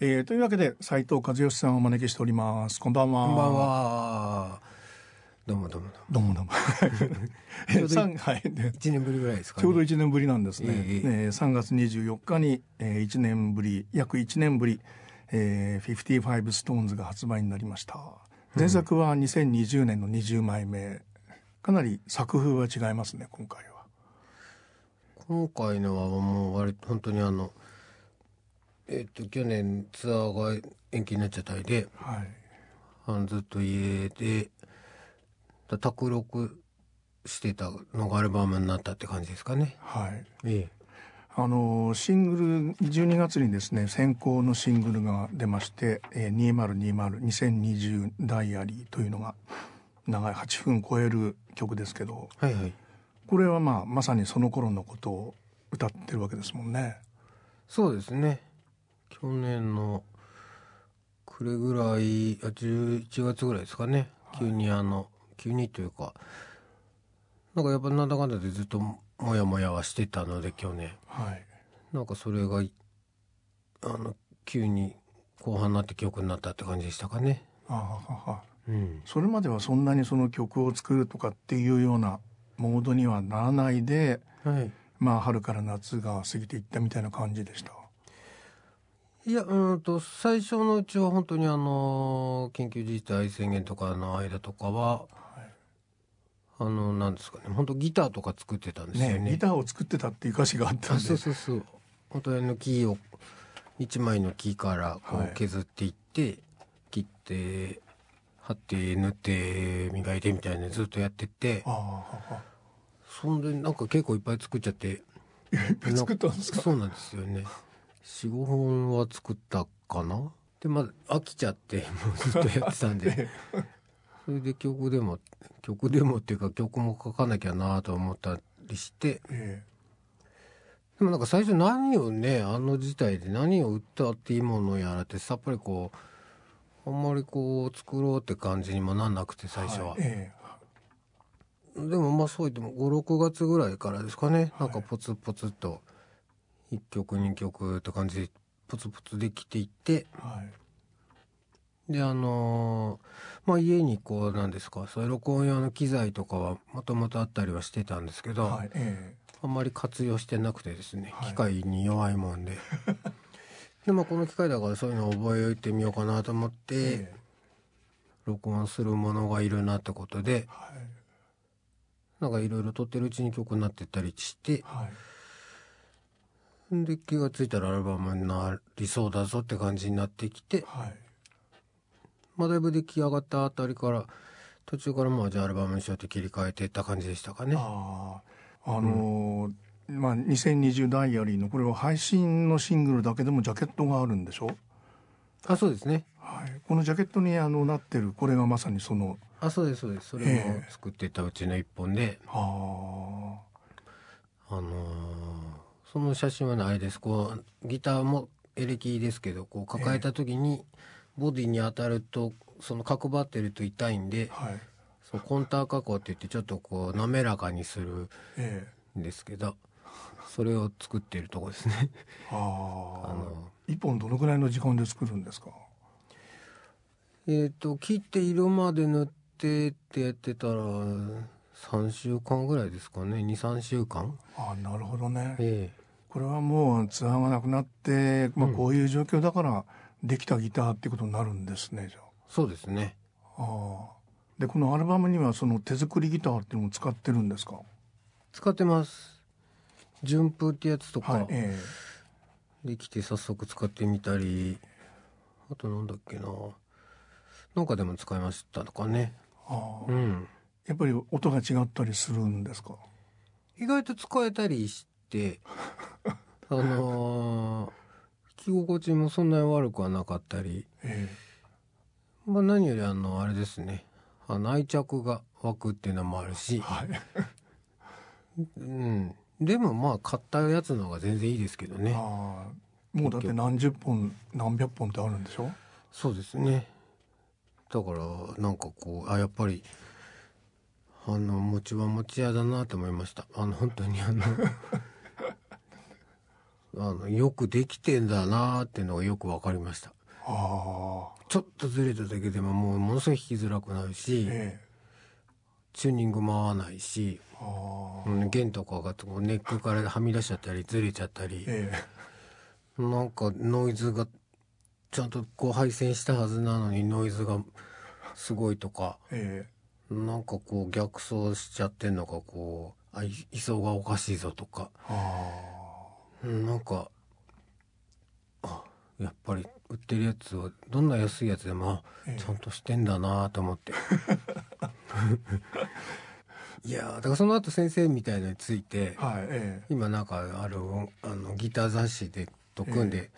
えー、というわけで斉藤和義さんをお招きしております。こんばんは。こんばんは。どうもどうもどうも。どうも ちょう一年ぶりぐらいですか、ね、ちょうど1年ぶりなんですね、えええー3月24日に、えー、1年ぶり約1年ぶり、えー、55ストーンズが発売になりました。前作は2020年の20枚目。かなり作風は違いますね今回は。今回のはもう割と本当にあのえっ、と去年ツアーが延期になっちゃったりではい。あのずっと家でだ卓録してたのがアルバムになったって感じですかね。はい。えあのシングル12月にですね先行のシングルが出まして「えー、202020ダイアリー」というのが長い8分超える曲ですけどはいはい。これはまあまさにその頃のことを歌ってるわけですもんね。そうですね去年の暮れぐらいあ11月ぐらいですかね。急にあの、急にというかなんかやっぱなんだかんだでずっともやもやはしてたので去年。はい、なんかそれがいあの急に後半になって曲になったって感じでしたかね。ああはは。うん。それまではそんなにその曲を作るとかっていうようなモードにはならないではい。まあ春から夏が過ぎていったみたいな感じでした。いやうんと最初のうちは本当にあの緊急事態宣言とかの間とかはあのなんですかね本当ギターとか作ってたんですよね。ねギターを作ってたっていう歌詞があったんあでそうそうそう。本当にあの木を一枚の木からこはい。う削っていって、切って貼って縫って磨いてみたいなのずっとやってて。ああははそんでなんか結構いっぱい作っちゃって。いっぱい作ったんですか？そうなんですよね45本は作ったかな？でまあ飽きちゃって もうずっとやってたんで。それで曲でも曲でもっていうか曲も書かなきゃなと思ったりして。えでもなんか最初何をねあの時代で何を歌っていいものやらってさっぱりこうあんまりこう作ろうって感じにもなんなくてえ最初は、はい。えでもまあそう言っても56月ぐらいからですかね、なんかポツポツと1曲2曲って感じでポツポツできていって。えはい。であのーまあ家にこうなんですかそういう録音用の機材とかはもともとあったりはしてたんですけど、はいえあんまり活用してなくてですね、はい機械に弱いもんで。でまあこの機械だからそういうのを覚えてみようかなと思っえて、ええ。録音するものがいるなってことではい。なんかいろいろ撮ってるうちに曲になってったりしてはいで気がついたらアルバムになりそうだぞって感じになってきて、はい。まあ、だいぶ出来上がったあたりから途中からまあじゃあアルバムにしようって切り替えていった感じでしたかね。あああのーまあ2020ダイアリーのこれは配信のシングルだけでもジャケットがあるんでしょ？あそうですね。はい、このジャケットにあのなってるこれがまさにそのあそうですそうです。それも作ってたうちの一本で、あああのーその写真はねあれです。こうギターもエレキですけどこう抱えた時にボディに当たるとその角張ってると痛いんではい。そうコンター加工って言ってちょっとこう滑らかにするええんですけどそれを作ってるとこですね。あ あの一本どのぐらいの時間で作るんですか？えっ、と切って色まで塗ってってやってたら3週間ぐらいですかね。23週間。ああなるほどね。えこれはもうツアーがなくなって、まあ、うん。こういう状況だからできたギターってことになるんですねじゃそうですね。あでこのアルバムにはその手作りギターっていうのも使ってるんですか？使ってます。順風ってやつとか。はいえできて早速使ってみたり。あとなんだっけな。なんかでも使いましたとかね。あ。うん。やっぱり音が違ったりするんですか？意外と使えたりしてあのー聞き心地もそんなに悪くはなかったりえまあ何よりあのあれですね。あの愛着が湧くっていうのもあるえし、はい。うん、でもまあ買ったやつの方が全然いいですけどね。もうだって何十本何百本ってあるんでしょ？そうですね。だからなんかこうあやっぱりあの餅は餅屋だなと思いました。あの本当にあのあのよくできてんだなっていうのがよく分かりました。あちょっとずれただけでももうものすごい弾きづらくなるし、ええ。チューニングも合わないし、あうん弦とかがネックからはみ出しちゃったりずれちゃったり、ええ。なんかノイズがちゃんとこう配線したはずなのにノイズがすごいとかえなんかこう逆走しちゃってんのかこうあい位相がおかしいぞとか。えあうんなんかあやっぱり売ってるやつはどんな安いやつでもあええ。ちゃんとしてんだなと思って。いやーだからその後先生みたいのについてあはいええ。今なんかあるあのギター雑誌でと組んで、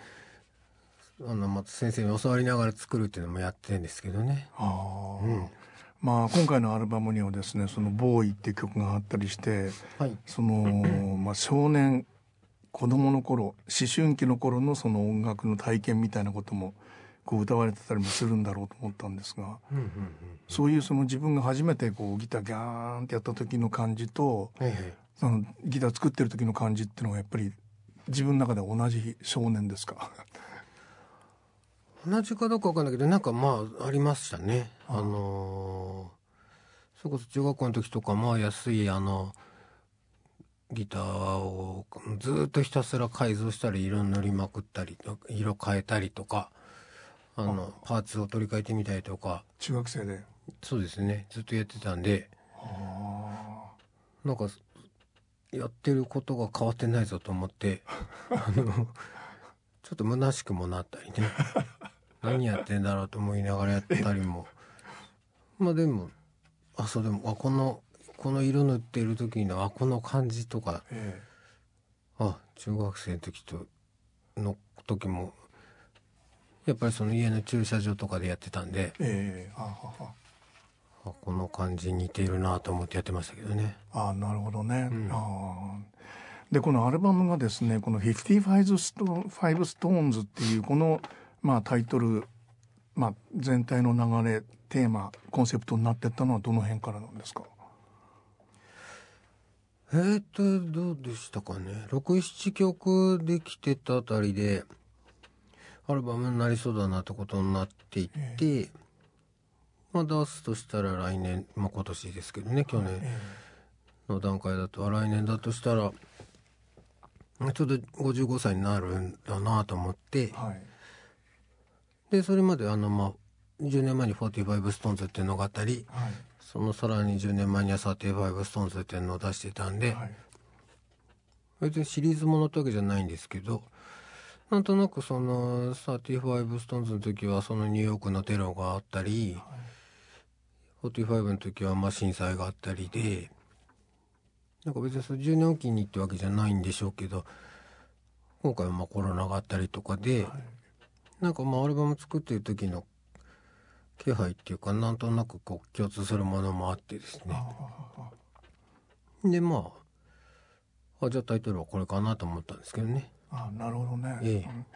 あのまた先生に教わりながら作るっていうのもやってるんですけどね。ああ、うん。まあ今回のアルバムにはですね「そのボーイ」っていう曲があったりしてはい、その、まあ、少年子供の頃思春期の頃のその音楽の体験みたいなこともこう歌われてたりもするんだろうと思ったんですがうんうんうんそういうその自分が初めてこうギターギャーンってやった時の感じとはいはいそのギター作ってる時の感じっていうのがやっぱり自分の中で同じ少年ですか？同じかどうかわかんないけどなんかまあありましたね。あのーそれこそ中学校の時とかまあ安いあのギターをずっとひたすら改造したり色塗りまくったり色変えたりとかあのパーツを取り替えてみたりとか。中学生で。そうですね。ずっとやってたんで。あなんかやってることが変わってないぞと思って あのちょっと虚しくもなったりね。何やってんだろうと思いながらやったりも。まあでもあそうでもあこのこの色塗ってる時のあこの感じとか。えあ中学生の時との時もやっぱりその家の駐車場とかでやってたんでえええあはは。あこの感じ似てるなと思ってやってましたけどね。あなるほどね。うん。あーでこのアルバムがですねこの「55スト5ストーンズ」っていうこの、まあ、タイトル、まあ、全体の流れテーマコンセプトになってったのはどの辺からなんですか？えーと、どうでしたかね？6、7曲できてたあたりで、アルバムになりそうだなってことになっていって、まあ出すとしたら来年、まあ今年ですけどね、去年えの段階だと、あ来年だとしたら、まあちょうど55歳になるんだなと思って。え、はい。で、それまであの、まあ、10年前に45ストーンズっていうのがあったり、はいそのさらに10年前には35ストーンズっていうのを出してたんで、はい。別にシリーズものってわけじゃないんですけどなんとなくその35ストーンズの時はそのニューヨークのテロがあったり45の時はまあ震災があったりでなんか別にその10年おきにってわけじゃないんでしょうけど今回はまあコロナがあったりとかで、なんかまあアルバム作ってる時の気配っていうかなんとなくこう共通するものもあってですね。でまああじゃあタイトルはこれかなと思ったんですけどね。あなるほどね、ええ。うん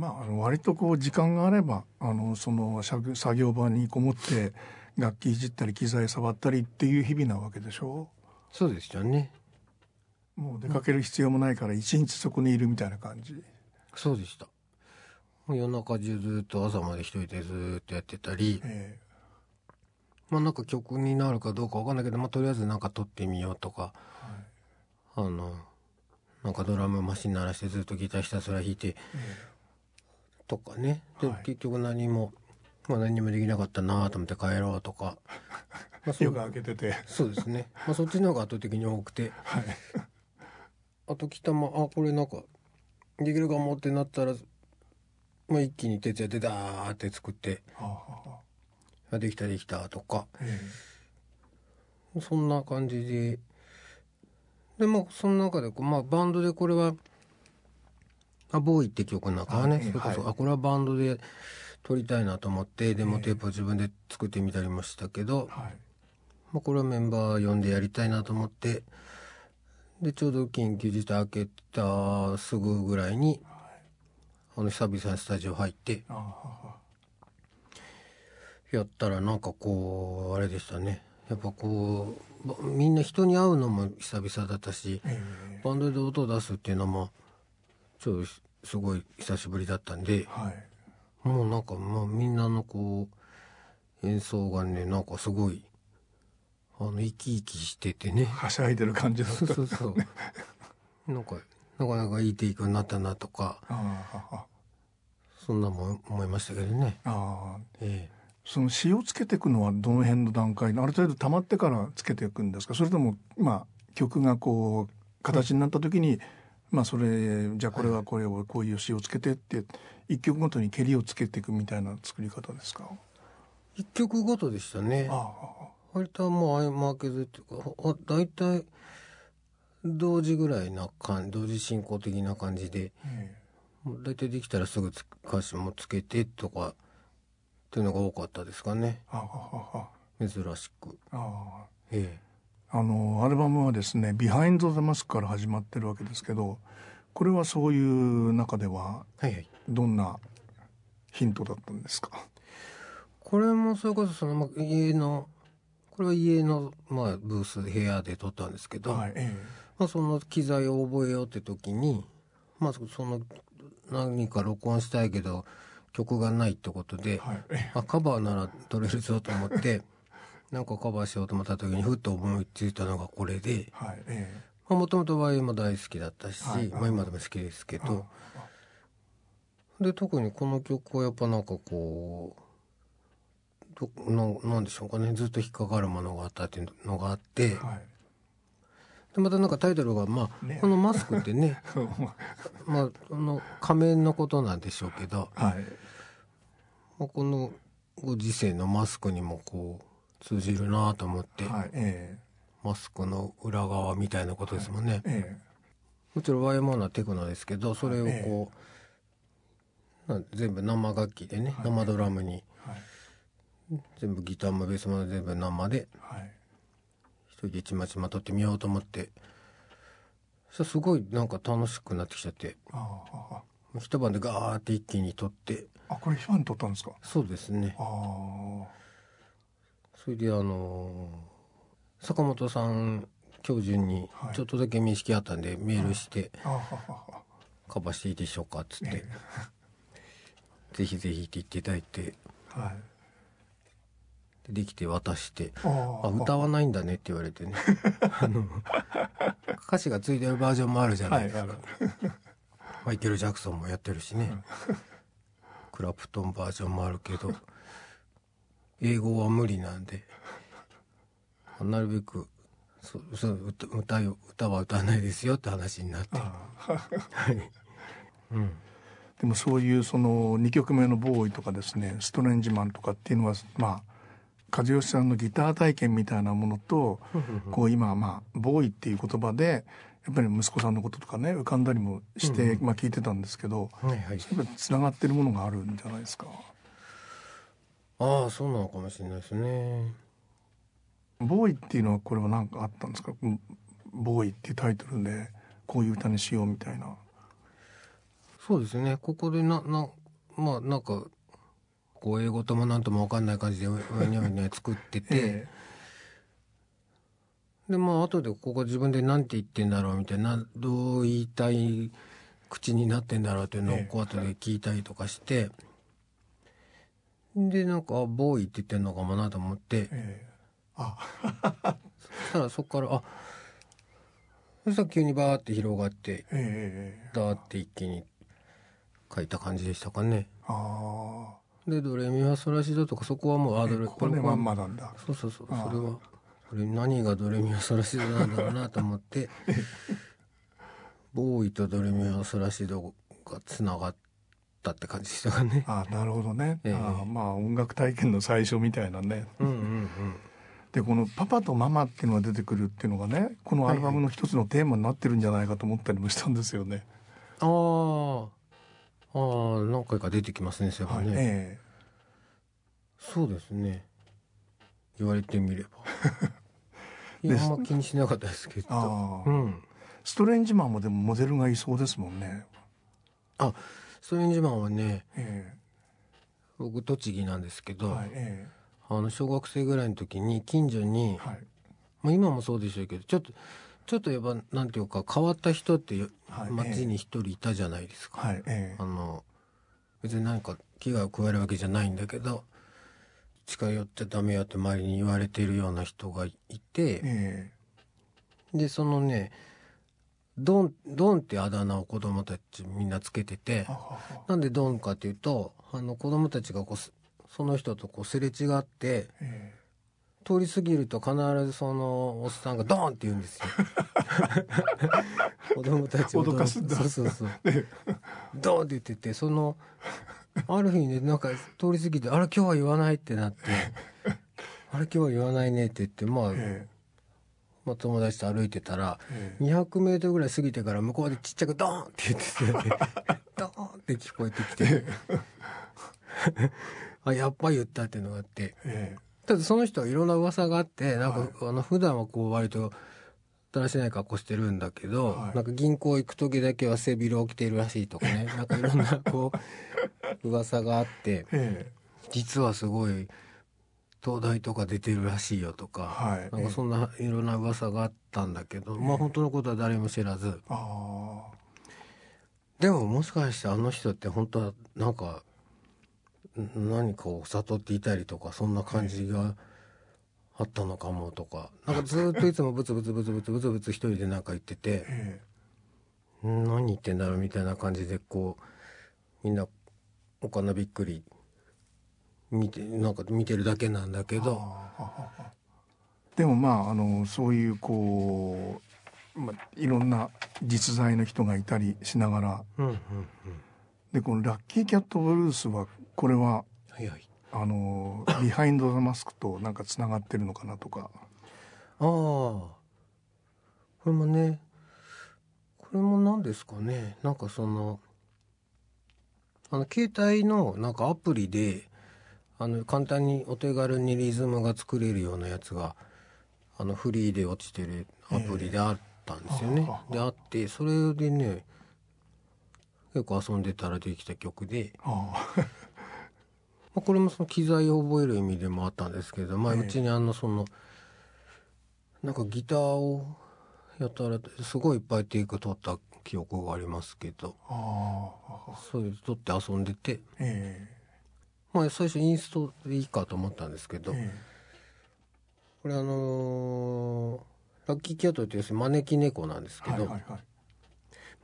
まああの割とこう時間があればあのその作作業場にこもって楽器いじったり機材触ったりっていう日々なわけでしょ？そうでしたね。もう出かける必要もないから一日そこにいるみたいな感じ、そうでした夜中中ずっと朝まで一人でずっとやってたりえまあなんか曲になるかどうかわかんないけど、まあ、とりあえずなんか撮ってみようとかえはい。あのなんかドラムマシン鳴らしてずっとギターひたすら弾いてえとかね。で、はい。結局何も、まあ、何もできなかったなと思って帰ろうとか、まあ、夜が明けてて。そうですね、まあ、そっちの方が圧倒的に多くて。はい。あと北間あこれなんかできるかもってなったら、まあ、一気に徹夜でダーって作ってはあはあできたできたとか。えそんな感じで。でまあその中でこう、まあ、バンドでこれは「あボーイ」って曲の中はねはいそれこそ、はい。あこれはバンドで撮りたいなと思ってデモテープを自分で作ってみたりもしたけど、えはい。まあ、これはメンバー呼んでやりたいなと思ってでちょうど緊急事態明けたすぐぐらいにあの久々にスタジオ入って。やったらなんかこうあれでしたね。やっぱこうばみんな人に会うのも久々だったしえバンドで音を出すっていうのもちょうどすごい久しぶりだったんではい。もうなんかもうみんなのこう演奏がねなんかすごいあの生き生きしててねはしゃいでる感じだったそうそうそうなんかなかなかいいテイクになったなとかああそんなもん思いましたけどね。ああえその詞をつけていくのはどの辺の段階ある程度溜まってからつけていくんですか？それともまあ曲がこう形になった時に、まあそれじゃあこれはこれをこういう詞をつけてって一曲ごとに蹴りをつけていくみたいな作り方ですか？え一曲ごとでしたね。あ割ともう合間開けずっていうかあ大体同時ぐらいな感同時進行的な感じでう大体できたらすぐつ歌詞もつけてとかっていうのが多かったですかね。珍しく。ああ。えああのアルバムはですね「ビハインド・ザ・マスク」から始まってるわけですけどこれはそういう中ではえはいはい。どんなヒントだったんですか？これもそれこそそのまあ家のこれは家の、まあ、ブース部屋で撮ったんですけど、はいえまあ、その機材を覚えようって時に、まあ、その何か録音したいけど曲がないってことで、えはい。えあカバーなら取れるぞと思って なんかカバーしようと思った時にふっと思いついたのがこれでえはいえもともと YM も大好きだったし、はいまあ、今でも好きですけえどで特にこの曲はやっぱなんかこうどななんでしょうかねずっと引っかかるものがあったっていうのがあってはいでまたなんかタイトルが、まあね。このマスクってね まああの仮面のことなんでしょうけど、はい。まあ、このご時世のマスクにもこう通じるなと思って、はいえマスクの裏側みたいなことですもんね、ええ。もちろん YMO はテクノですけどそれをこう、な全部生楽器でね、生ドラムに。えはい。全部ギターもベースも全部生で。はい一人でちまちま撮ってみようと思って。そすごいなんか楽しくなってきちゃって。一晩でガーって一気に撮って。ああこれファン撮ったんですか？そうですね。それであのー坂本さん教授にはい。ちょっとだけ面識あったんでメールしてああ「カバーしていいでしょうか」っつって。え「ぜひぜひ」って言っていただいて。はいでできて渡して「ああ歌わないんだね」って言われてね。あの歌詞がついてるバージョンもあるじゃないですか、マイケル・ジャクソンもやってるしね。クラプトンバージョンもあるけど英語は無理なんでなるべくそそう歌歌よ歌は歌わないですよって話になって。はい。うん。でもそういうその2曲目の「ボーイ」とかですね「ストレンジマン」とかっていうのはまあ和義さんのギター体験みたいなものとこう今まあ「ボーイ」っていう言葉でやっぱり息子さんのこととかね浮かんだりもして、まあ聞いてたんですけどはいはい。やっぱりつながってるものがあるんじゃないですか？ああそうなのかもしれないですね。ボーイっていうのはこれは何かあったんですか？うんボーイっていうタイトルでこういう歌にしようみたいな。そうですね。ここでななまあなんかこう英語ともなんとも分かんない感じで上に上に作ってて、えでまあ後でここ自分で何て言ってんだろうみたいなどう言いたい口になってんだろうっていうのをこう後で聞いたりとかして、でなんかあボーイって言ってんのかもなと思って。ええ。えあ。そしたらそこからあ。そしたら急にバーって広がってええダーって一気に書いた感じでしたかね。あでドレミファソラシドとかそこはもうああドレこれはまんまなんだ。そうそうそうそれはこれ何がドレミファソラシドなんだろうなと思って ボーイとドレミファソラシドがつながったって感じでしたかね。あなるほどね、ええあまあ音楽体験の最初みたいなねうんうんうん。でこの「パパとママ」っていうのが出てくるっていうのがねこのアルバムの一つのテーマになってるんじゃないかと思ったりもしたんですよね。あーあー何回か出てきますねそういえばはいね、え。そうですね。言われてみれば。いやあんま気にしなかったですけど。あーうん。ストレンジマンもでもモデルがいそうですもんね。あストレンジマンはねえ僕栃木なんですけえど、はいえあの小学生ぐらいの時に近所にえ、はい。まあ、今もそうでしょうけどちょっとちょっとやっぱなんていうか変わった人ってはい街に一人いたじゃないですか、はいえあの別に何か危害を加えるわけじゃないんだけど近寄っちゃダメよって周りに言われてるような人がいえてえでそのねドンドンってあだ名を子供たちみんなつけててなんでドンかっていうとあの子供たちがこうすその人とこうすれ違ってえ通り過ぎると必ずそのおっさんがドーンって言うんですよ。子供たちを脅かすんだ。そうそうそう。えドーンって言っててそのある日ねなんか通り過ぎて「あれ今日は言わない」ってなって「あれ今日は言わないね」って言ってまあ、えまあ、友達と歩いてたらええ。200メートルぐらい過ぎてから向こうでちっちゃくドーンって言ってて ドーンって聞こえてきて。あやっぱ言ったっていうのがあって。ええただその人はいろんな噂があってなんか、あの普段はこう割とだらしない格好してるんだけど、はい。なんか銀行行く時だけは背広を着ているらしいとかね。なんかいろんなこう噂があってえ実はすごい東大とか出てるらしいよとか、はい。なんかそんないろんな噂があったんだけど、まあ本当のことは誰も知らず。あでももしかしてあの人って本当はなんかん何かを悟っていたりとかそんな感じがあったのかもとか。なんかずっといつもブツブツブツブツブツブツ一人でなんか言ってて何言ってんだろうみたいな感じでこうみんなおかなびっくり見てなんか見てるだけなんだけどでもまああのそういうこう、まあ、いろんな実在の人がいたりしながらうんうんうんでこの「ラッキーキャットブルース」はこれははいはい。あのビハインド・ザ・マスクとなんかつながってるのかなとか。ああ。これもねこれも何ですかね。なんかそのあの携帯のなんかアプリであの簡単にお手軽にリズムが作れるようなやつがあのフリーで落ちてるアプリであったんですよね。であってそれでね結構遊んでたらできた曲で、あまあ、これもその機材を覚える意味でもあったんですけど、まあ、ええ。うちにあのそのなんかギターをやたらすごいいっぱいテイク取った記憶がありますけどそういう取って遊んでて、えまあ、最初インストでいいかと思ったんですけど、ええ。これあのーラッキーキャットって要するに招き猫なんですえけど、はいはいはい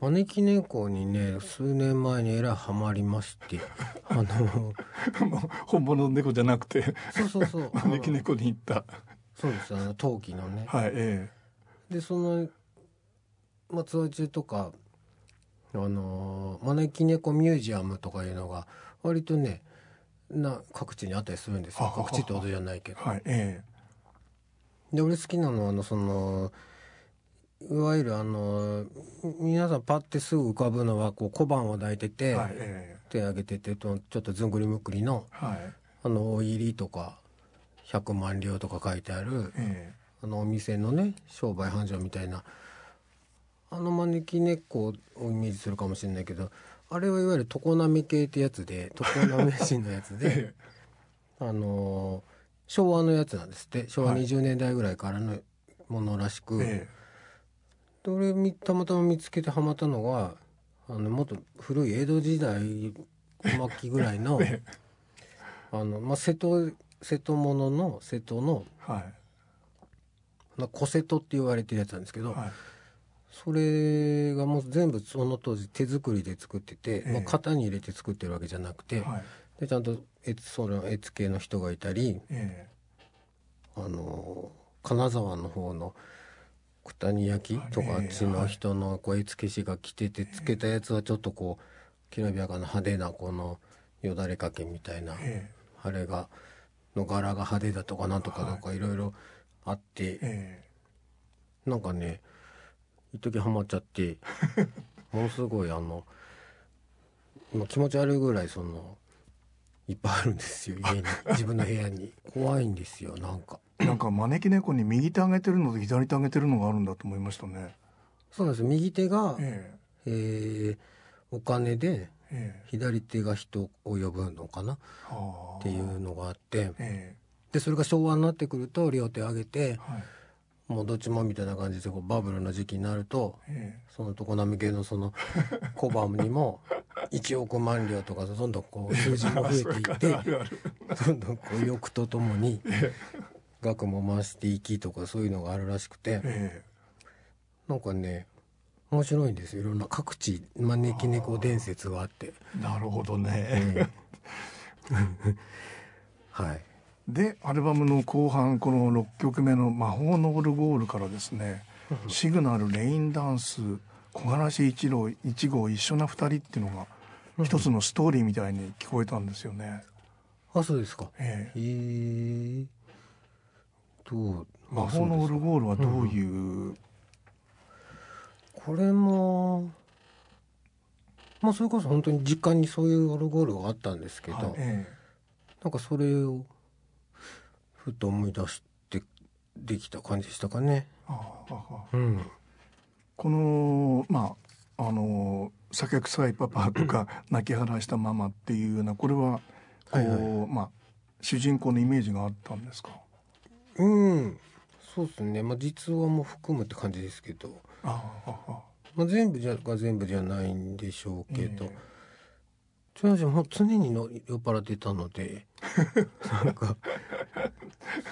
招き猫にね数年前にえらいハマりまして。あの本物の猫じゃなくてそうそうそう。招き猫に行った。そうですあの陶器のね。はいえでその、まあ、ツアー中とかあのー招き猫ミュージアムとかいうのが割とねな各地にあったりするんですよ。あ各地ってことじゃないけど。えはいえ。で俺好きなのはあのそのいわゆるあの皆さんパッてすぐ浮かぶのはこう小判を抱いてえて、はいえ手上げててとちょっとずんぐりむっくりのえはい。あの大入りとか100万両とか書いてあるえあのお店のね商売繁盛みたいなあの招き猫をイメージするかもしれないけどあれはいわゆる常滑系ってやつで常滑市のやつで えあのー昭和のやつなんですって。昭和はい。20年代ぐらいからのものらしく、えで俺みたまたま見つけてハマったのがあのもっと古い江戸時代末期ぐらいのええ あの、まあ、瀬戸瀬戸物の瀬戸のえはい。まあ小瀬戸って言われてるやつなんですけど、はい。それがもう全部その当時手作りで作ってて、ええ。まあ、型に入れて作ってるわけじゃなくて、はい。でちゃんと絵その絵付けの人がいたりえあの金沢の方の九谷焼とかええあっちの人のこう絵付け師が着ててつけたやつはちょっとこうきらびやかな派手なこのよだれかけみたいなええ。あれがの柄が派手だとかなんとかとかいろいろあってえなんかね一時ハマっちゃって ものすごいあの今気持ち悪いぐらいそのいっぱいあるんですよ家に。自分の部屋に。怖いんですよなんか。え なんか招き猫に右手上げてるのと左手上げてるのがあるんだと思いましたね。そうなんですよ。右手が、ええ。ーお金でええ。左手が人を呼ぶのかな？えはあっていうのがあって。えでそれが昭和になってくると両手上げてえはい。もうどっちもみたいな感じでこうバブルの時期になるとえその常滑系のその 小判にも1億万両とかどんどんこう数字も増えていってどんどんこう欲とともに額も増していきとかそういうのがあるらしくて。えなんかね面白いんですよ。いろんな各地招き猫伝説があって。えなるほどね、はい。でアルバムの後半この6曲目の「魔法のオルゴール」からですね「シグナル」「レインダンス」「木枯らし一郎一号一緒な二人」っていうのが一つのストーリーみたいに聞こえたんですよね。あそうですか。ええ。えー、どう魔法のオルゴールはどういう、これもまあそれこそ本当に実家にそういうオルゴールがあったんですけど、はいえなんかそれをふと思い出してできた感じでしたかね。えああああ。うん、このまああの「酒臭いパパ」とか「泣き晴らしたママ」っていうようなこれはこう、はい。はまあ主人公のイメージがあったんですか？うん、そうですね。まあ実話も含むって感じですけど、まあ全部じゃが全部じゃないんでしょうけど。ええ。ちょもう常にの酔っ払ってたので。なんか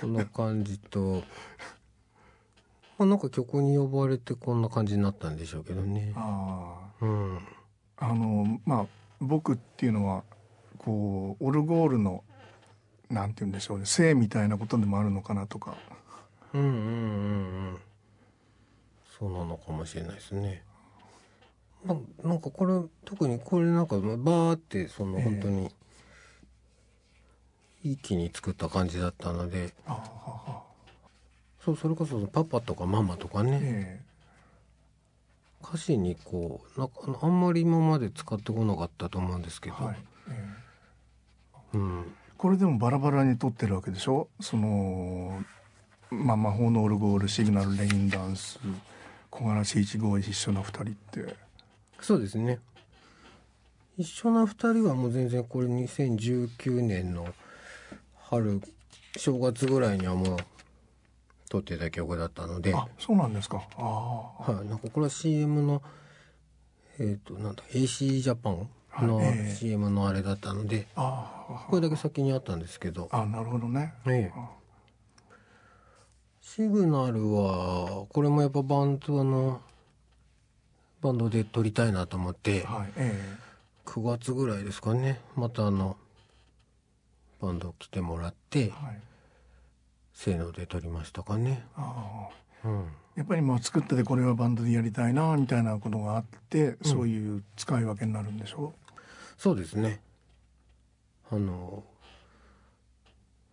その感じと、まあ、なんか曲に呼ばれてこんな感じになったんでしょうけどね。あうん、ああのまあ僕っていうのはこうオルゴールのなんて言うんでしょうね。性みたいなことでもあるのかなとか。うんうんうんうん。そうなのかもしれないですね。まあ、なんかこれ特にこれなんかバーってそのええ。本当に一気に作った感じだったので。ああああそうそれこそパパとかママとかね、え歌詞にこうなんかあんまり今まで使ってこなかったと思うんですけど、えはい、ええ。うん、これでもバラバラに撮ってるわけでしょ？その、まあ、魔法のオルゴールシグナルレインダンス木枯らし一号一緒の二人って。そうですね。一緒な二人はもう全然これ2019年の春正月ぐらいにはもう撮ってた曲だったので、はあそうなんですか。ああい、なんかこれは CM のえっ、となんだ AC ジャパンの CM のあれだったので、これだけ先にあったんですけど、あなるほどね。ええ。シグナルはこれもやっぱバンドのバンドで撮りたいなと思ってはいえ9月ぐらいですかね。またあのバンド来てもらってえはい。せーので撮りましたかね。ああ。うん。やっぱりまあ作っててこれはバンドでやりたいなみたいなことがあって、そういう使い分けになるんでしょ？そうですね。あの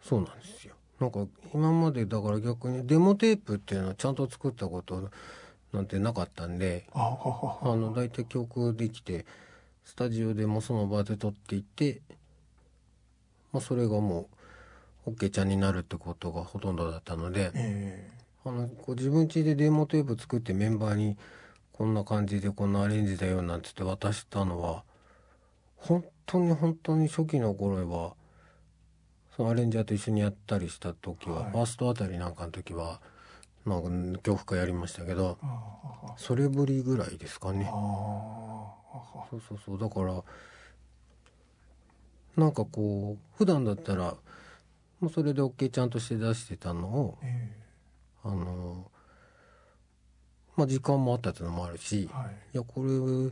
そうなんですよ。なんか今までだから逆にデモテープっていうのはちゃんと作ったことなんてなかったんであの大体曲できてスタジオでもその場で撮っていって、まあ、それがもう OK ちゃんになるってことがほとんどだったのでえ。あのこう自分家でデモテープ作ってメンバーにこんな感じでこんなアレンジだよなんつって渡したのは本当に本当に初期の頃はそのアレンジャーと一緒にやったりした時は、はい。ファーストあたりなんかの時はなんか曲家やりましたけどそれぶりぐらいですかね。ああそうそうそう。だからなんかこう普段だったらもうそれで OK ちゃんとして出してたのをえあのまあ時間もあったっていうのもあるしえはい。いやこれい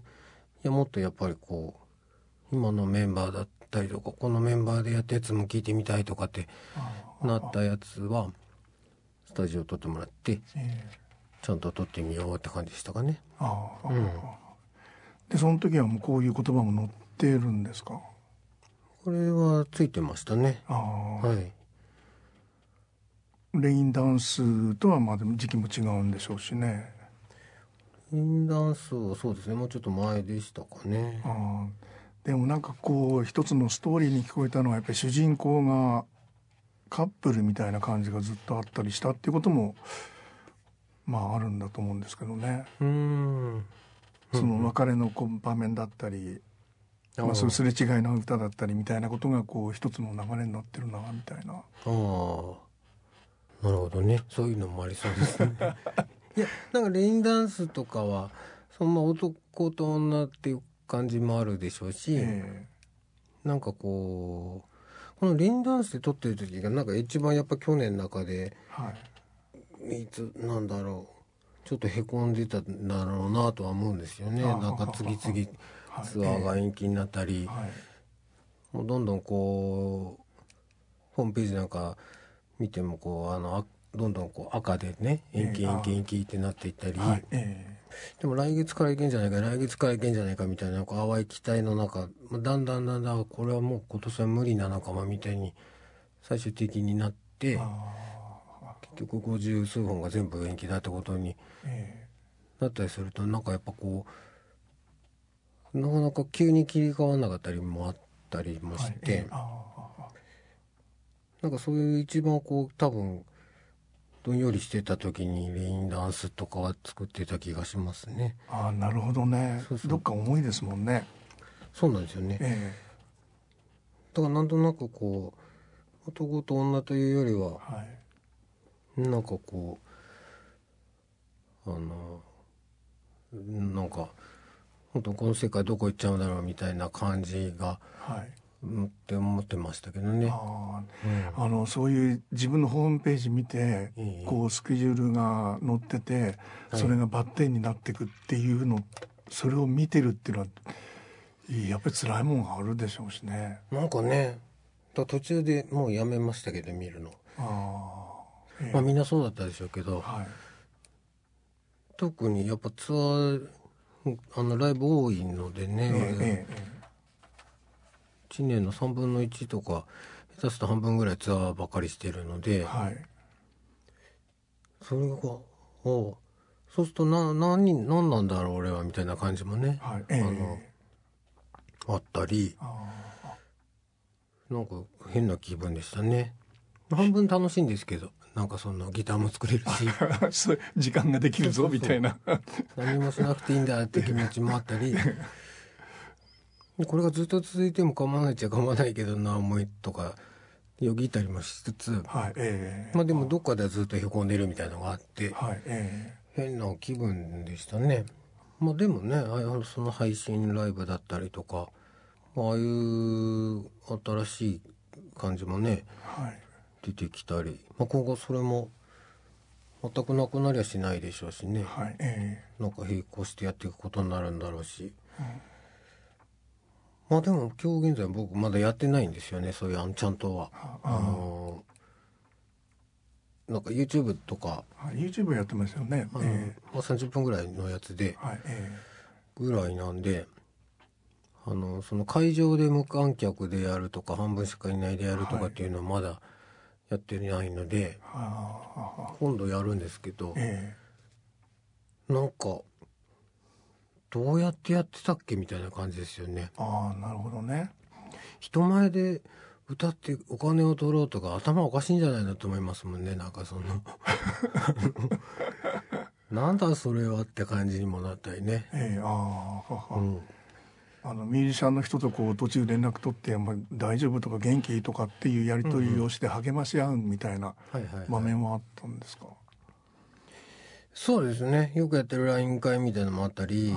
やもっとやっぱりこう今のメンバーだったりとかこのメンバーでやったやつも聞いてみたいとかってなったやつはスタジオ撮ってもらってええ。ちゃんと撮ってみようって感じでしたかね。うん。でその時はもうこういう言葉も載ってるんですか？これはついてましたね。はい。レインダンスとはまあでも時期も違うんでしょうしね。インダンスはそうですね。もうちょっと前でしたかね。ああでもなんかこう一つのストーリーに聞こえたのはやっぱり主人公がカップルみたいな感じがずっとあったりしたっていうこともまああるんだと思うんですけどね。うーん。その別れの場面だったり、あまあ、そういうすれ違いの歌だったりみたいなことがこう一つの流れになってるなみたいな。ああなるほどね。そういうのもありそうですね。いやなんかレインダンスとかはそんな男と女っていう感じもあるでしょうし、えなんかこうこのレインダンスで撮ってる時がなんか一番やっぱ去年の中でーはい。いつなんだろうちょっとへこんでたんだろうなとは思うんですよね。あなんか次々 はい。ツアーが延期になったり、はい。もうどんどんこうホームページなんか見てもこうあのあどんどんこう赤でね延期ええ。延期延期ってなっていったり、はい。えでも来月からいけんじゃないか来月からいけんじゃないかみたいなこう淡い期待の中まあだんだんだんだんこれはもう今年は無理なのかもみたいに最終的になって結局50数本が全部延期だってことになったりするとなんかやっぱこうなかなか急に切り替わらなかったりもあったりもして、なんかそういう一番こう多分どんよりしてた時にレインダンスとかは作ってた気がしますね。ーあーなるほどね。そうそう。どっか重いですもんね。そうなんですよね。えだからなんとなくこう男と女というよりはーはい。なんかこうあのなんか本当この世界どこ行っちゃうんだろうみたいな感じがはい。うんって思ってましたけどね。あうん。ーあのそういう自分のホームページ見てええ。こうスケジュールが載っててはい。それがバッテンになっていくっていうのそれを見てるっていうのはやっぱり辛いもんがあるでしょうしね。なんかねだ途中でもうやめましたけど見るの、ああ、ええ。まあみんなそうだったでしょうけどはい。特にやっぱツアーうんあのライブ多いのでね、えええ1年の3分の1とか下手すると半分ぐらいツアーばかりしてるので、えはい。それがおうそうするとな何何なんだろう俺はみたいな感じもね、はいええ。あのあったりあなんか変な気分でしたね。半分楽しいんですけどなんかそのギターも作れるし。時間ができるぞみたいな。何もしなくていいんだって気持ちもあったりで これがずっと続いても構わないっちゃ構わないけどな思いとかよぎったりもしつつはいええまあでもどっかではずっとへこんでるみたいなのがあってはいえ変な気分でしたね。まあでもねああいうその配信ライブだったりとかああいう新しい感じもねえはい。出てきたり、まあ、今後それも全くなくなりゃしないでしょうしね。はいえなんか並行してやっていくことになるんだろうし、まあでも今日現在僕まだやってないんですよねそういうあのちゃんとは。ああ。のなんか YouTube とか、えはい YouTube やってますよね。あのえまあ、30分ぐらいのやつで。えはいえぐらいなんであのその会場で無観客でやるとか半分しかいないでやるとかっていうのはまだやってないので、えああ今度やるんですけどえ。なんかどうやってやってたっけみたいな感じですよね。えああなるほどね。人前で歌ってお金を取ろうとか頭おかしいんじゃないのと思いますもんね。なんかその。なんだそれはって感じにもなったりね。ええああはは。うん。あのミュージシャンの人とこう途中連絡取って、まあ、大丈夫とか元気とかっていうやり取りをして励まし合うみたいな場面はあったんですか、そうですね。よくやってる LINE 会みたいなのもあったり。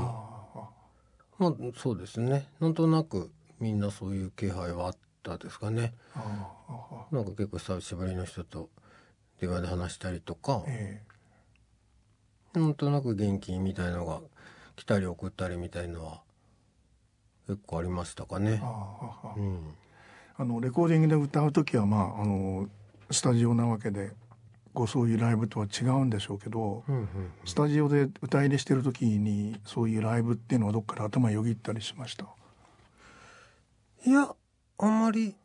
まあそうですね。なんとなくみんなそういう気配はあったですかね。なんか結構久しぶりの人と電話で話したりとか。えなんとなく元気みたいのが来たり送ったりみたいのは結構ありましたかね。あ。うん。あのレコーディングで歌う時はまああのスタジオなわけでこうそういうライブとは違うんでしょうけど、うんうんスタジオで歌入れしてる時にそういうライブっていうのはどっかで頭よぎったりしました？いやあんまり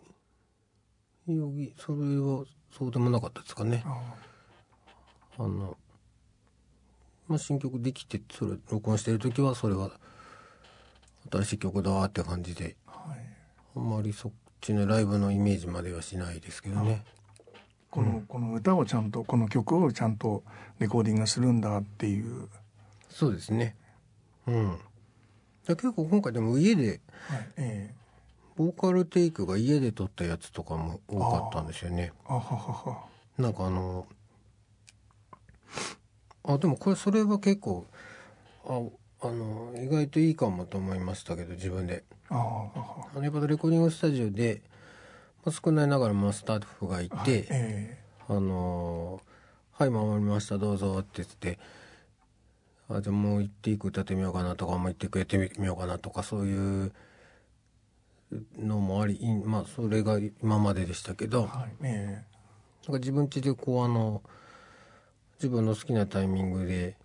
よぎそれはそうでもなかったですかね。ああ。の、まあ、新曲できてそれ録音してる時はそれは新しい曲だって感じで。あはい。あんまりそっちのライブのイメージまではしないですけどねこの,、この歌をちゃんとこの曲をちゃんとレコーディングするんだっていう、そうですね。うん。だ結構今回でも家ではいええ。ボーカルテイクが家で撮ったやつとかも多かったんですよね。あはははなんかあのあでもこれそれは結構ああの意外といいかもと思いましたけど自分で。ああのやっぱレコーディングスタジオで、まあ、少ないながらもスタッフがいて、あ、はいえあのーはい守りましたどうぞ」って言ってあじゃあもう一テイク歌ってみようかなとかもう一テイクやってみようかなとかそういうのもありいまあそれが今まででしたけど、えはいえなんか自分家でこうあの自分の好きなタイミングで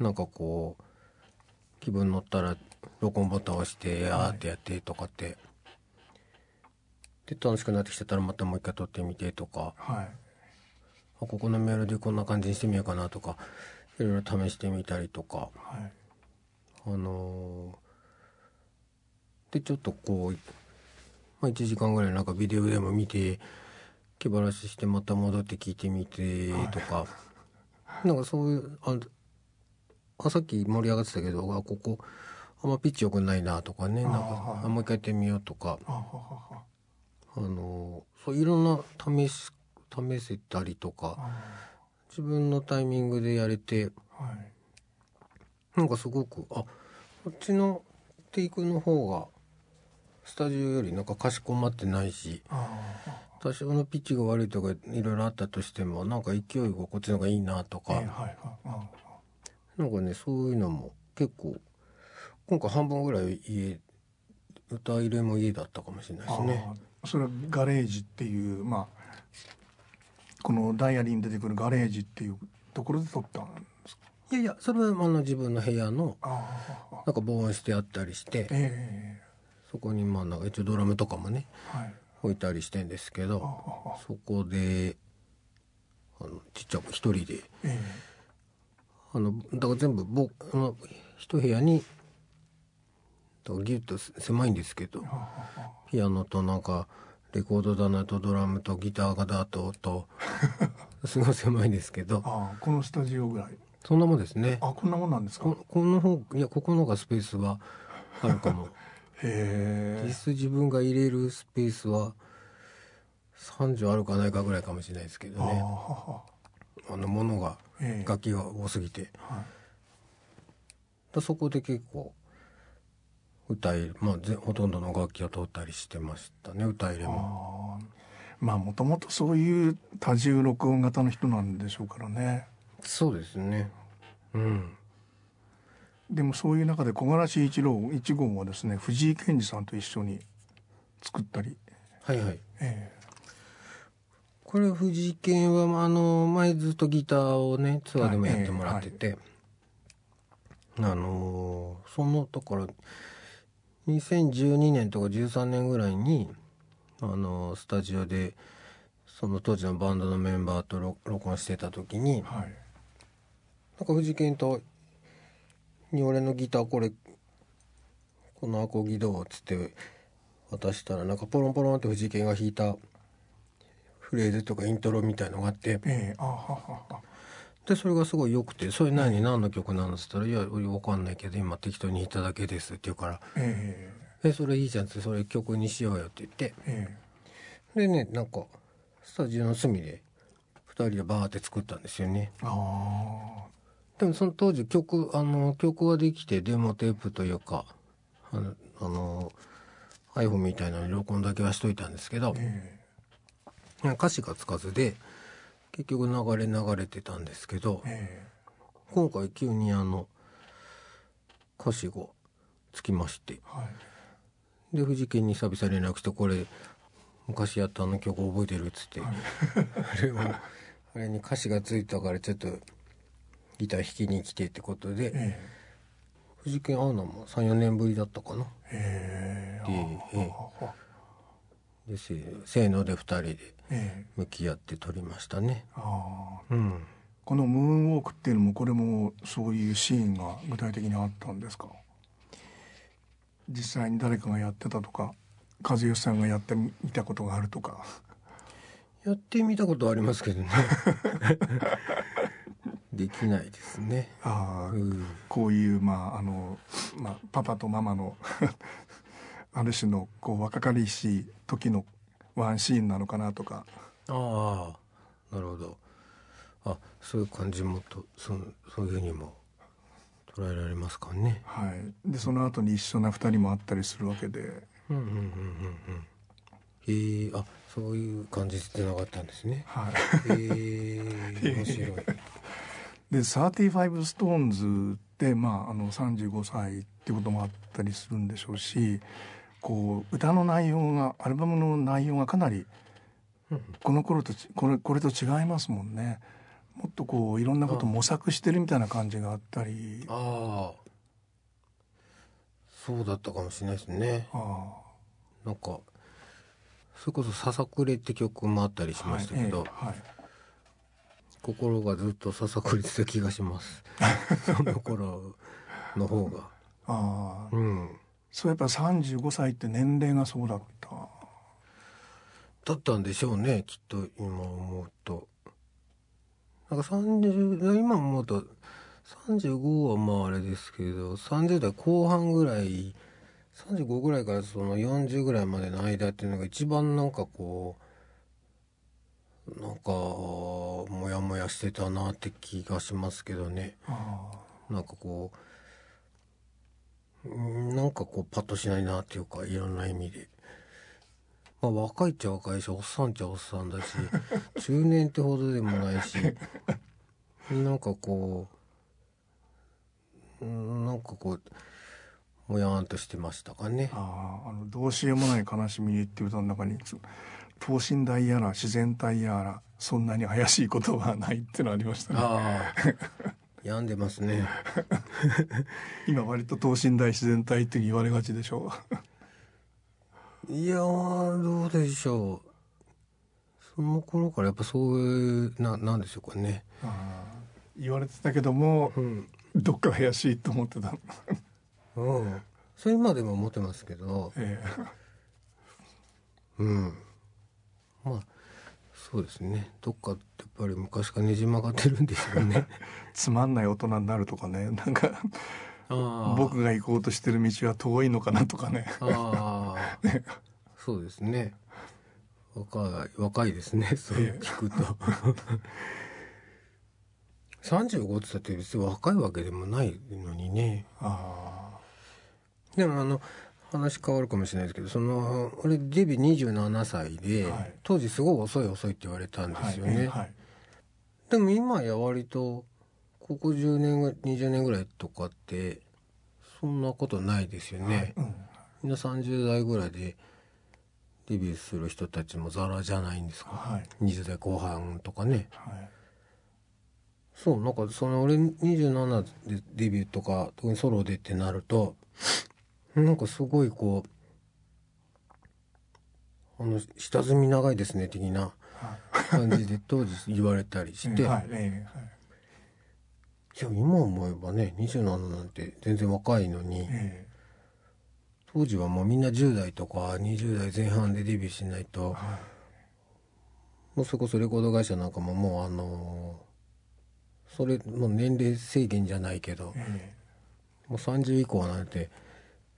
なんかこう気分乗ったら録音ボタン押してあーってやってとかって、で楽しくなってきてたらまたもう一回撮ってみてとか。えはい。あここのメロディーこんな感じにしてみようかなとかいろいろ試してみたりとか。はい。あのーでちょっとこう、まあ、1時間ぐらいなんかビデオでも見て気晴らししてまた戻って聞いてみてとか、なんかそういうああさっき盛り上がってたけどあここあんまピッチ良くないなとかね。なんあかもう一回やってみようとか、あのーそういろんな試し試せたりとかあ自分のタイミングでやれてはい。なんかすごくあこっちのテイクの方がスタジオよりなんかかしこまってないしあ多少のピッチが悪いとかいろいろあったとしてもなんか勢いがこっちの方がいいなとか、あええはいなんかねそういうのも結構今回半分ぐらい家歌入れも家だったかもしれないですね。あそれはガレージっていうまあこのダイアリーに出てくるガレージっていうところで撮ったんですか？いやいやそれはあの自分の部屋のなんか防音してあったりしてえそこにまあなんか一応ドラムとかもねえはい。置いたりしてんですけあどあそこであのちっちゃく一人でえあのだから全部ぼあの一部屋にギュッと狭いんですけどピアノとなんかレコード棚とドラムとギターがだとと すごい狭いんですけど。あこのスタジオぐらい。そんなもんですね。あこんなもんなんですか？ここの方いやここの方がスペースはあるかも。へえ。実質自分が入れるスペースは3畳あるかないかぐらいかもしれないですけどね。あのものがええ。楽器が多すぎて。はい。だそこで結構歌いまあぜほとんどの楽器を通ったりしてましたね歌入れも。ああまあもともとそういう多重録音型の人なんでしょうからね。そうですね。うん。でもそういう中で木枯らし一郎一号はですね藤井健二さんと一緒に作ったり、はいはい。えこれ藤井健はまああの前ずっとギターをねツアーでもやってもらってて、あのーそのだから2012年とか13年ぐらいにあのースタジオでその当時のバンドのメンバーと録録音してた時にえはい。なんか藤井健とに俺のギターこれこのアコギどうっつって渡したらなんかポロンポロンって藤井健が弾いたフレーズとかイントロみたいのがあってええあはははでそれがすごい良くて「それ何何の曲なの?」っつったら「いやわかんないけど今適当に弾いただけです」って言うから。え「え。それいいじゃん」ってそれ曲にしようよって言って。ええ。でねなんかスタジオの隅で2人でバーって作ったんですよね。でもその当時曲あの曲はできてデモテープというかあのあの iPhone みたいなのに録音だけはしといたんですけどあえ。歌詞がつかずで結局流れ流れてたんですけどええ。今回急にあの歌詞がつきまして。えはい。で藤木に久々連絡してこれ昔やったあの曲覚えてるっつって、はい。あれをあれに歌詞がついたからちょっとギター弾きに来てってことで、え藤木会うのも34年ぶりだったかな。ええ。えでえああでせせーので2人で。ええ向き合って撮りましたね。ああ。うん。このムーンウォークっていうのもこれもそういうシーンが具体的にあったんですか？実際に誰かがやってたとか和義さんがやってみたことがあるとか。やってみたことはありますけどね。できないですね。ああうん。こういうまああの、まあ、パパとママの ある種のこう若かりしい時のワンシーンなのかなとかああなるほどあそういう感じもとそそういうふうにも捉えられますかね。はい、でその後に一緒な2人もあったりするわけでうんうんうんうんうん。へえあそういう感じでつながったんですね。はいへえ 面白い。で35ストーンズって、まあ、あの35歳ってこともあったりするんでしょうしこう歌の内容がアルバムの内容がかなりこの頃とちこれこれと違いますもんね。もっとこういろんなこと模索してるみたいな感じがあったり。ああ。そうだったかもしれないですね。あなんかそれこそ「ささくれ」って曲もあったりしあましたけど、はいええはい。心がずっとささくれてた気がします。その頃の方が。ああ。うんそうやっぱ35歳って年齢がそうだった。だったんでしょうねきっと今思うと。なんか30今思うと35はまああれですけど30代後半ぐらい35ぐらいからその40ぐらいまでの間っていうのが一番なんかこうなんかモヤモヤしてたなって気がしますけどね。あなんかこううんなんかこうパッとしないなっていうかいろんな意味で。まあ若いっちゃ若いしおっさんっちゃおっさんだし 中年ってほどでもないしなんかこううんなんかこうもやーんとしてましたかね。あああのどうしようもない悲しみっていう歌の中につ等身大やら自然体やらそんなに怪しいことはないってのありましたね病んでますね。今割と等身大自然体って言われがちでしょ いやーどうでしょう。その頃からやっぱそういうななんでしょうかね。言われてたけどもうん。どっか怪しいと思ってた、うん。それ今でも思ってますけど。え。うん。まあそうですね。どっかってやっぱり昔からねじ曲がってるんでしょうね。え つまんない大人になるとかね。なんかあ僕が行こうとしてる道は遠いのかなとかね。ああそうですね。若い若いですね。そう聞くと。35って言ったって別に若いわけでもないのにね。あでもあの話変わるかもしれないですけどその俺デビュー27歳で、はい。当時すごい遅い遅いって言われたんあですよね、はい。でも今や割とここ10年ぐ20年ぐらいとかってそんなことないですよね、うん。みんな30代ぐらいでデビューする人たちもザラじゃないんですか、はい。20代後半とかね。はい。そうなんかその俺27でデビューとか特にソロでってなるとなんかすごいこうあの下積み長いですね的な感じで 当時言われたりして、はい。ええはい。いや今思えばね27なんて全然若いのにえ当時はもうみんな10代とか20代前半でデビューしないとえはもうそれこそレコード会社なんかももうあのそれもう年齢制限じゃないけどいえ。もう30以降なんて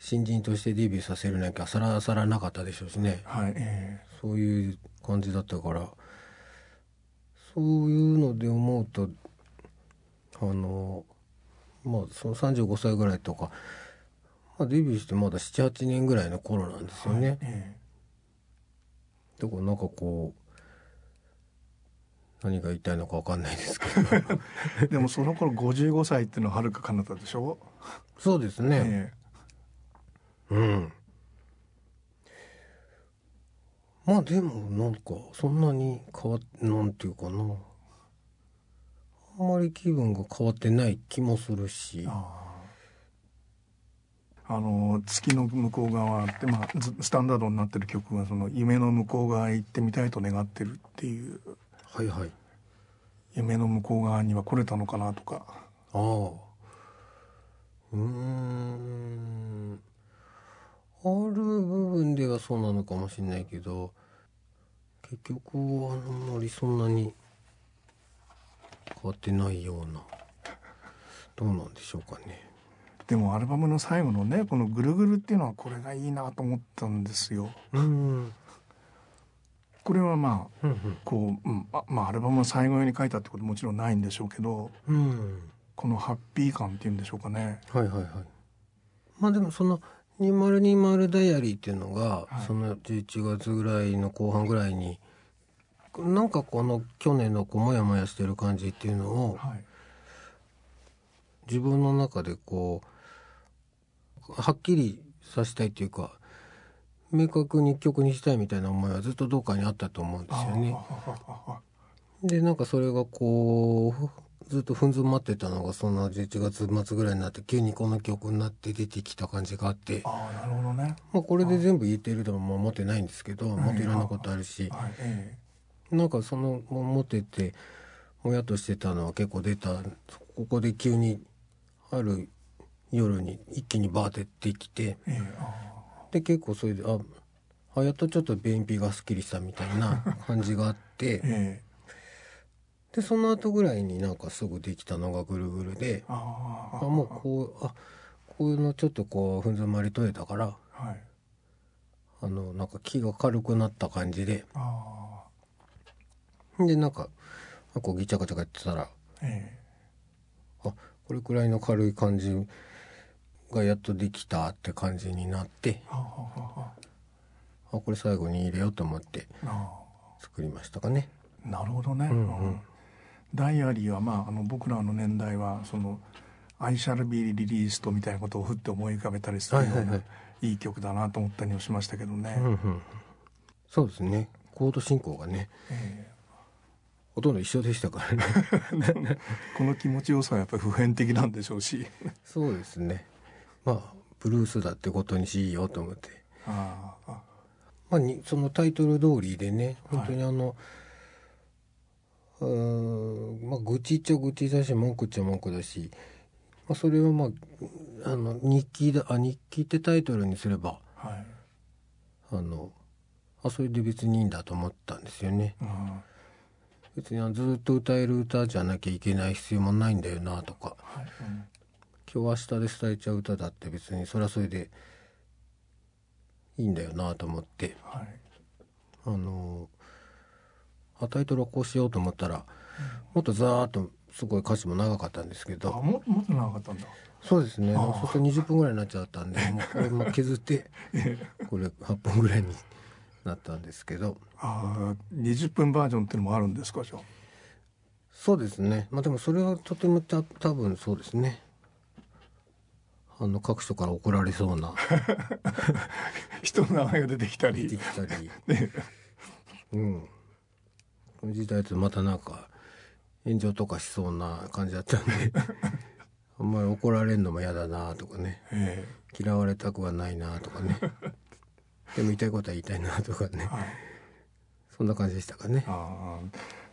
新人としてデビューさせるなきゃさらさらなかったでしょうしね。えはいえそういう感じだったから。そういうので思うとあのまあその35歳ぐらいとか、まあ、デビューしてまだ78年ぐらいの頃なんですえよね。えだからなんかこう何が言いたいのか分かんないですけど。え でもその頃55歳っていうのははるか彼方でしょ？そうですね、えうん。まあでもなんかそんなに変わっなんていうかな。あんまり気分が変わってない気もするし。えあの月の向こう側って、まあ、ずスタンダードになってる曲がその夢の向こう側へ行ってみたいと願ってるっていう。はいはい。夢の向こう側には来れたのかなとか。ああうーんある部分ではそうなのかもしれないけど結局はあんまりそんなに変わってないようなどうなんでしょうかね。でもアルバムの最後のねこの「ぐるぐる」っていうのはこれがいいなと思ったんですよ。うん。これはまあうんうん。こう、うん、あまあアルバムの最後用に書いたってこともちろんないんでしょうけどうん。このハッピー感っていうんでしょうかね。はいはいはい。まあでもその2020ダイアリーっていうのが、はい。その11月ぐらいの後半ぐらいになんかこの去年のこうモヤモヤしてる感じっていうのをはい。自分の中でこうはっきりさせたいっていうか明確に曲にしたいみたいな思いはずっとどっかにあったと思うんですよね。でなんかそれがこうずっとふん詰まってたのがその11月末ぐらいになって急にこの曲になって出てきた感じがあって、ああなるほどね。まあ、これで全部言ってるとは思ってないんですけどい。もっといろんなことあるしはい。えなんかそのも持っててもやっとしてたのは結構出た。ここで急にある夜に一気にバーって出てきて。で結構それでああやっとちょっと便秘がすっきりしたみたいな感じがあって。ええでその後ぐらいになんかすぐできたのがぐるぐるであああもうこうあこういうのちょっとこうふん詰まり取れたからはい。あのなんか気が軽くなった感じで。あでなんかこうギチャガチャガやってたらあえ。あこれくらいの軽い感じがやっとできたって感じになってあこれ最後に入れようと思って作りましたかね。あなるほどね、うんうん。うんダイアリーはまああの僕らの年代はその「I shall be released」みたいなことをふって思い浮かべたりするような、はいはいはい。いい曲だなと思ったりもしましたけどね、うんうん、そうですね。コード進行がねえほとんど一緒でしたからね。え この気持ちよさはやっぱり普遍的なんでしょうし。そうですね。まあブルースだってことにしようと思って。ああまあ、にそのタイトル通りでね本当にあの、うーんまあ愚痴っちゃ愚痴だし文句っちゃ文句だし、まあ、それをまああの日記だあ日記ってタイトルにすればはい、あのあそれで別にいいんだと思ったんですよね。うん。別にずっと歌える歌じゃなきゃいけない必要もないんだよなとか。はい。うん。今日明日で伝えちゃう歌だって別にそれはそれでいいんだよなと思って。はい。あのあタイトルをこうしようと思ったら、もっとざーっとすごい歌詞も長かったんですけあどももっと長かったんだ。そうですね。そうすると20分ぐらいになっちゃったんで もうこれも削ってこれ8分ぐらいになったんですけど。ああ20分バージョンっていうのもあるんですかじゃあ？そうですね。まあでもそれはとてもた多分そうですね。あの各所から怒られそうな。人の名前が出てきたり。出てきたり。ね。うんこの時代とまたなんか炎上とかしそうな感じだったんで あんまり怒られるのも嫌だなとかね。え嫌われたくはないなとかね。でも言いたいことは言いたいなとかね。えはい。そんな感じでしたかね。あ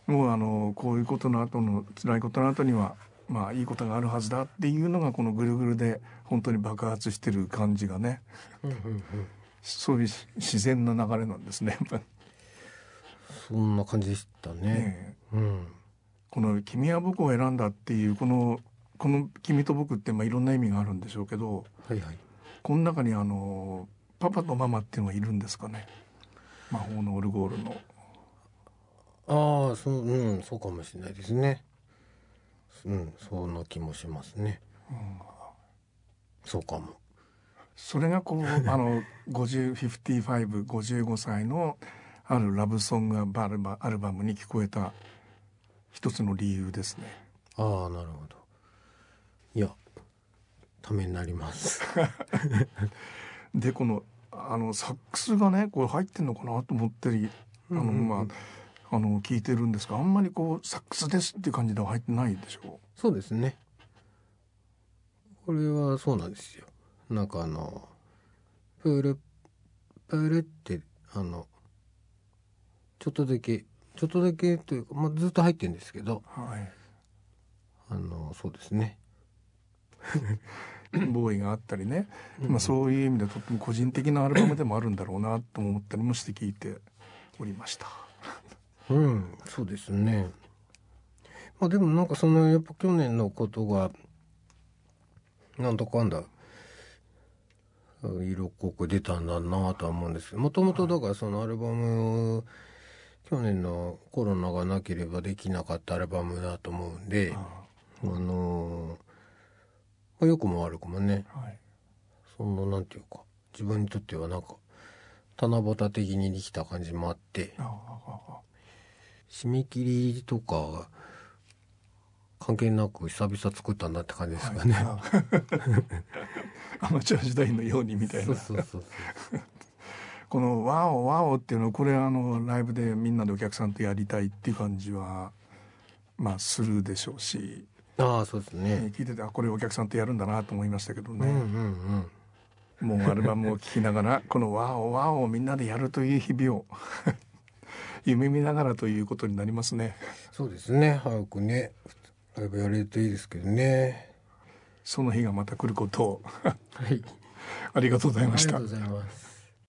あ。もうあのこういうことの後の辛いことの後にはまあいいことがあるはずだっていうのがこのぐるぐるで本当に爆発してる感じがね。うんうんうん。そういう自然な流れなんですね。そんな感じでしたね。ねうん。この「君は僕を選んだ」っていうこのこの「君と僕」ってまあいろんな意味があるんでしょうけどはいはい。この中にあのパパとママっていうのがいるんですかね。魔法のオルゴールの。ああそううんそうかもしれないですね。うんそんな気もしますね。そうかも。それがこうあの5055歳のあるラブソングアルバアルバムに聞こえた一つの理由ですね。ああなるほど。いやためになります。でこのあのサックスがねこれ入ってんのかなと思ったりあの、うんうん。うんまああの聞いてるんですがあんまりこうサックスですっていう感じでは入ってないでしょそうですね。これはそうなんですよ。なんかあのプールプールってあのちょっとだけちょっとだけというか、まあ、ずっと入ってるんですけどう。はい。あのそうですね ボーイがあったりね、まあそういう意味でとっても個人的なアルバムでもあるんだろうなと思ったりもして聞いておりました。うんそうですねまあでもなんかそのやっぱ去年のことがなんだかんだ色濃く出たんだなとは思うんですけどもともとだからそのアルバム去年のコロナがなければできなかったアルバムだと思うんであのー、良くも悪くもね、はい、そのなんていうか自分にとってはなんか七夕的にできた感じもあって締め切りとか関係なく久々作ったんだって感じですかね、はい、アマチュア時代のようにみたいなこの「ワオワオ」っていうのこれあのライブでみんなでお客さんとやりたいっていう感じはまあするでしょうし。ああそうですね。聞いててあこれお客さんとやるんだなと思いましたけどね、うんうん。うん、もうアルバムを聴きながらこの「ワオワオ」をみんなでやるという日々を 夢見ながらということになりますね。そうですね。早くね。ライブやれるといいですけどね。その日がまた来ることを。はい。ありがとうございました。ありがとうございます